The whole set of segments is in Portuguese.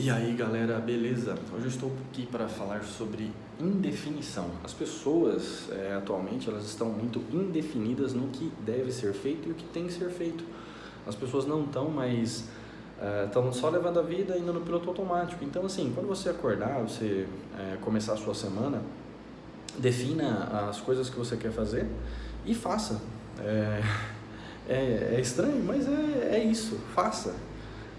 E aí galera, beleza? Hoje eu estou aqui para falar sobre indefinição. As pessoas é, atualmente elas estão muito indefinidas no que deve ser feito e o que tem que ser feito. As pessoas não estão mais estão é, só levando a vida indo no piloto automático. Então assim, quando você acordar, você é, começar a sua semana, defina as coisas que você quer fazer e faça. É, é, é estranho, mas é, é isso, faça.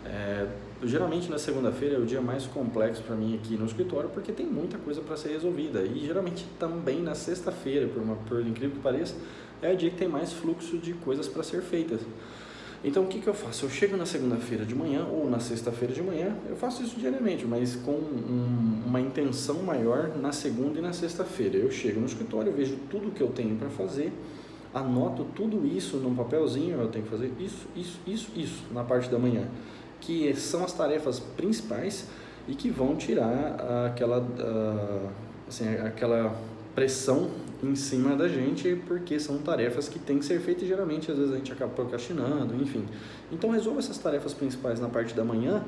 É, geralmente na segunda-feira é o dia mais complexo para mim aqui no escritório porque tem muita coisa para ser resolvida e geralmente também na sexta-feira, por, uma, por incrível que pareça, é o dia que tem mais fluxo de coisas para ser feitas. Então o que, que eu faço? Eu chego na segunda-feira de manhã ou na sexta-feira de manhã, eu faço isso diariamente, mas com um, uma intenção maior na segunda e na sexta-feira. Eu chego no escritório, vejo tudo que eu tenho para fazer, anoto tudo isso num papelzinho, eu tenho que fazer isso, isso, isso, isso na parte da manhã que são as tarefas principais e que vão tirar aquela, assim, aquela pressão em cima da gente, porque são tarefas que têm que ser feitas e geralmente às vezes a gente acaba procrastinando, enfim. Então resolva essas tarefas principais na parte da manhã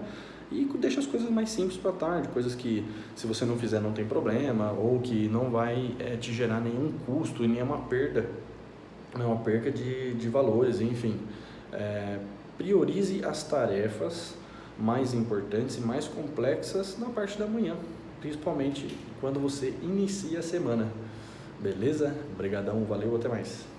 e deixa as coisas mais simples para tarde, coisas que se você não fizer não tem problema ou que não vai é, te gerar nenhum custo e nenhuma perda, nenhuma perca de, de valores, enfim. É, priorize as tarefas mais importantes e mais complexas na parte da manhã, principalmente quando você inicia a semana. Beleza? Obrigadão, valeu, até mais.